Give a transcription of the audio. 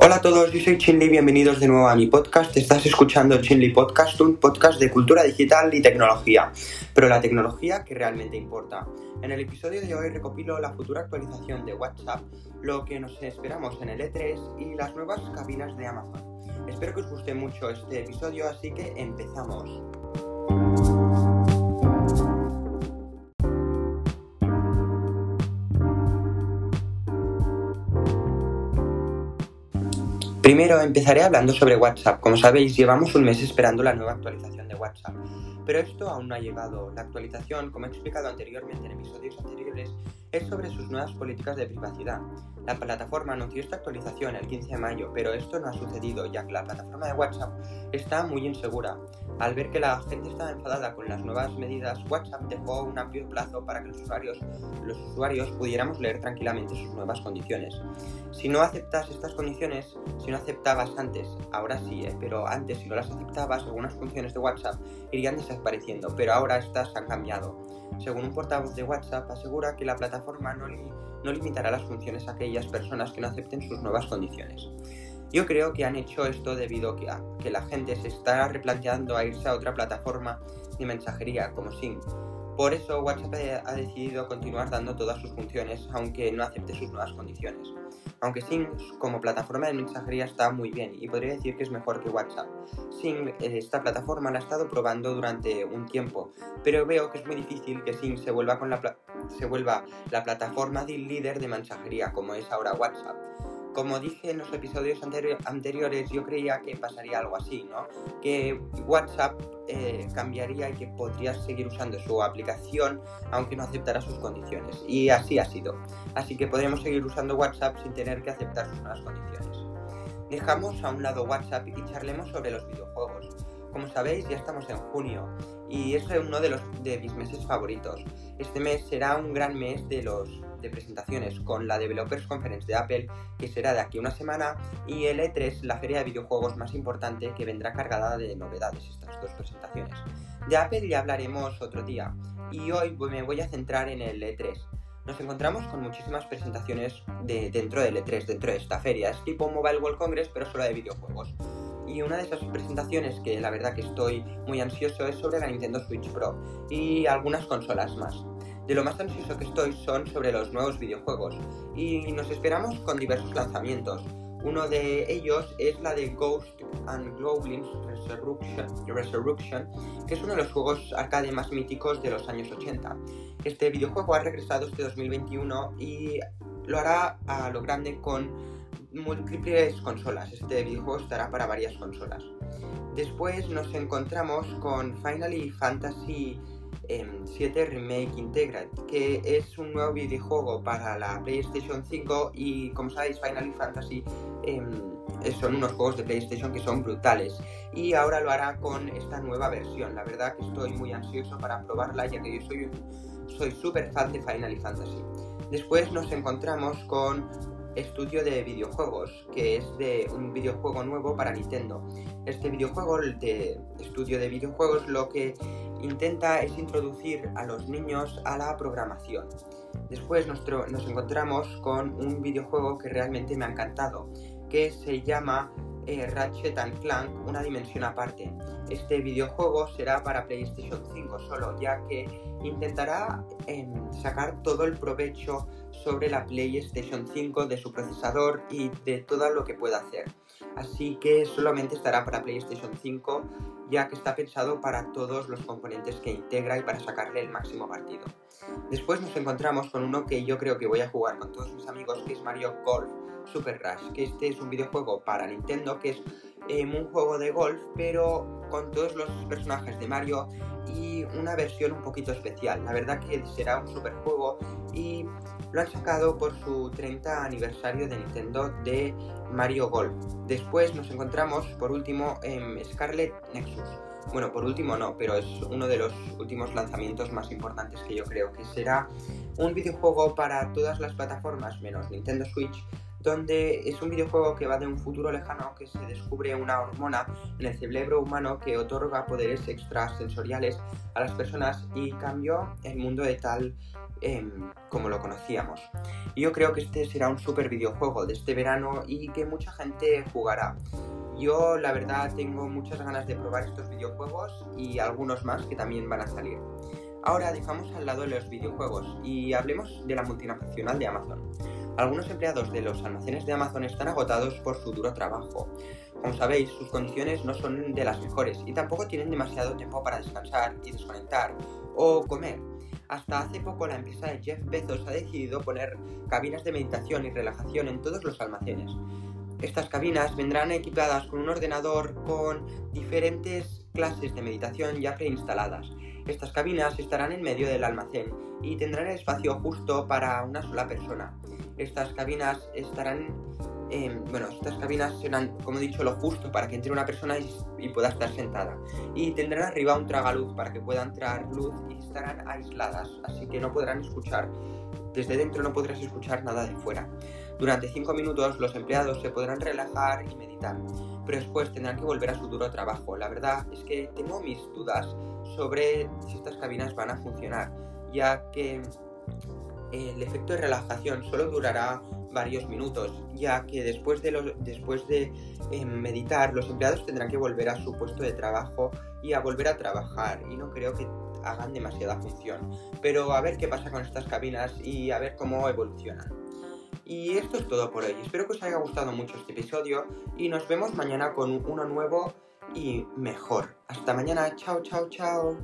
Hola a todos, yo soy Chinli, bienvenidos de nuevo a mi podcast. Estás escuchando Chinli Podcast, un podcast de cultura digital y tecnología, pero la tecnología que realmente importa. En el episodio de hoy recopilo la futura actualización de WhatsApp, lo que nos esperamos en el E3 y las nuevas cabinas de Amazon. Espero que os guste mucho este episodio, así que empezamos. Primero empezaré hablando sobre WhatsApp. Como sabéis, llevamos un mes esperando la nueva actualización de WhatsApp. Pero esto aún no ha llegado. La actualización, como he explicado anteriormente en episodios anteriores, es sobre sus nuevas políticas de privacidad. La plataforma anunció esta actualización el 15 de mayo, pero esto no ha sucedido ya que la plataforma de WhatsApp está muy insegura. Al ver que la gente estaba enfadada con las nuevas medidas, WhatsApp dejó un amplio plazo para que los usuarios, los usuarios pudiéramos leer tranquilamente sus nuevas condiciones. Si no aceptas estas condiciones, si no aceptabas antes, ahora sí, ¿eh? pero antes si no las aceptabas, algunas funciones de WhatsApp irían desapareciendo, pero ahora estas han cambiado. Según un portavoz de WhatsApp, asegura que la plataforma no, no limitará las funciones a aquellas personas que no acepten sus nuevas condiciones. Yo creo que han hecho esto debido a que la gente se está replanteando a irse a otra plataforma de mensajería como Sing. Por eso WhatsApp ha decidido continuar dando todas sus funciones aunque no acepte sus nuevas condiciones. Aunque Sing como plataforma de mensajería está muy bien y podría decir que es mejor que WhatsApp. Sing, eh, esta plataforma la he estado probando durante un tiempo, pero veo que es muy difícil que Sing se vuelva, con la, se vuelva la plataforma de líder de mensajería como es ahora WhatsApp. Como dije en los episodios anteriores, yo creía que pasaría algo así, ¿no? Que WhatsApp eh, cambiaría y que podrías seguir usando su aplicación aunque no aceptara sus condiciones. Y así ha sido. Así que podremos seguir usando WhatsApp sin tener que aceptar sus nuevas condiciones. Dejamos a un lado WhatsApp y charlemos sobre los videojuegos. Como sabéis, ya estamos en junio y es uno de, los, de mis meses favoritos. Este mes será un gran mes de los de presentaciones con la Developers Conference de Apple, que será de aquí una semana, y el E3, la feria de videojuegos más importante, que vendrá cargada de novedades estas dos presentaciones. De Apple ya hablaremos otro día, y hoy me voy a centrar en el E3. Nos encontramos con muchísimas presentaciones de, dentro del E3, dentro de esta feria. Es tipo Mobile World Congress, pero solo de videojuegos. Y una de esas presentaciones que la verdad que estoy muy ansioso es sobre la Nintendo Switch Pro y algunas consolas más. De lo más ansioso que estoy son sobre los nuevos videojuegos y nos esperamos con diversos lanzamientos. Uno de ellos es la de Ghost and Goblins Resurrection, que es uno de los juegos arcade más míticos de los años 80. Este videojuego ha regresado este 2021 y lo hará a lo grande con múltiples consolas. Este videojuego estará para varias consolas. Después nos encontramos con Finally Fantasy 7 Remake Integrate, que es un nuevo videojuego para la PlayStation 5 y como sabéis Final Fantasy em, son unos juegos de PlayStation que son brutales y ahora lo hará con esta nueva versión. La verdad que estoy muy ansioso para probarla ya que yo soy soy súper fan de Final Fantasy. Después nos encontramos con estudio de videojuegos, que es de un videojuego nuevo para Nintendo. Este videojuego de estudio de videojuegos lo que intenta es introducir a los niños a la programación. Después nos encontramos con un videojuego que realmente me ha encantado, que se llama eh, Ratchet and Clank, una dimensión aparte. Este videojuego será para PlayStation 5 solo, ya que intentará em, sacar todo el provecho sobre la PlayStation 5 de su procesador y de todo lo que pueda hacer. Así que solamente estará para PlayStation 5 ya que está pensado para todos los componentes que integra y para sacarle el máximo partido. Después nos encontramos con uno que yo creo que voy a jugar con todos mis amigos que es Mario Golf Super Rush, que este es un videojuego para Nintendo que es em, un juego de golf pero con todos los personajes de Mario y una versión un poquito especial. La verdad que será un super juego y lo han sacado por su 30 aniversario de Nintendo de Mario Golf. Después nos encontramos por último en Scarlet Nexus. Bueno, por último no, pero es uno de los últimos lanzamientos más importantes que yo creo que será un videojuego para todas las plataformas menos Nintendo Switch donde es un videojuego que va de un futuro lejano que se descubre una hormona en el cerebro humano que otorga poderes extrasensoriales a las personas y cambió el mundo de tal em, como lo conocíamos. yo creo que este será un super videojuego de este verano y que mucha gente jugará. Yo la verdad tengo muchas ganas de probar estos videojuegos y algunos más que también van a salir. Ahora dejamos al lado los videojuegos y hablemos de la multinacional de Amazon. Algunos empleados de los almacenes de Amazon están agotados por su duro trabajo. Como sabéis, sus condiciones no son de las mejores y tampoco tienen demasiado tiempo para descansar y desconectar o comer. Hasta hace poco la empresa de Jeff Bezos ha decidido poner cabinas de meditación y relajación en todos los almacenes. Estas cabinas vendrán equipadas con un ordenador con diferentes clases de meditación ya preinstaladas. Estas cabinas estarán en medio del almacén y tendrán espacio justo para una sola persona. Estas cabinas estarán, bueno, estas cabinas serán, como he dicho, lo justo para que entre una persona y, pueda estar sentada. Y tendrán arriba un tragaluz para que pueda entrar luz y estarán aisladas, así que no podrán escuchar, desde dentro no podrás escuchar nada de fuera. Durante 5 minutos los empleados se podrán relajar y meditar, pero después tendrán que volver a su duro trabajo. La verdad es que tengo mis dudas sobre si estas cabinas van a funcionar, ya que el efecto de relajación solo durará varios minutos, ya que después de, después de eh, meditar los empleados tendrán que volver a su puesto de trabajo y a volver a trabajar y no creo que hagan demasiada función. Pero a ver qué pasa con estas cabinas y a ver cómo evolucionan. Y esto es todo por hoy. Espero que os haya gustado mucho este episodio y nos vemos mañana con uno nuevo y mejor. Hasta mañana. Chao, chao, chao.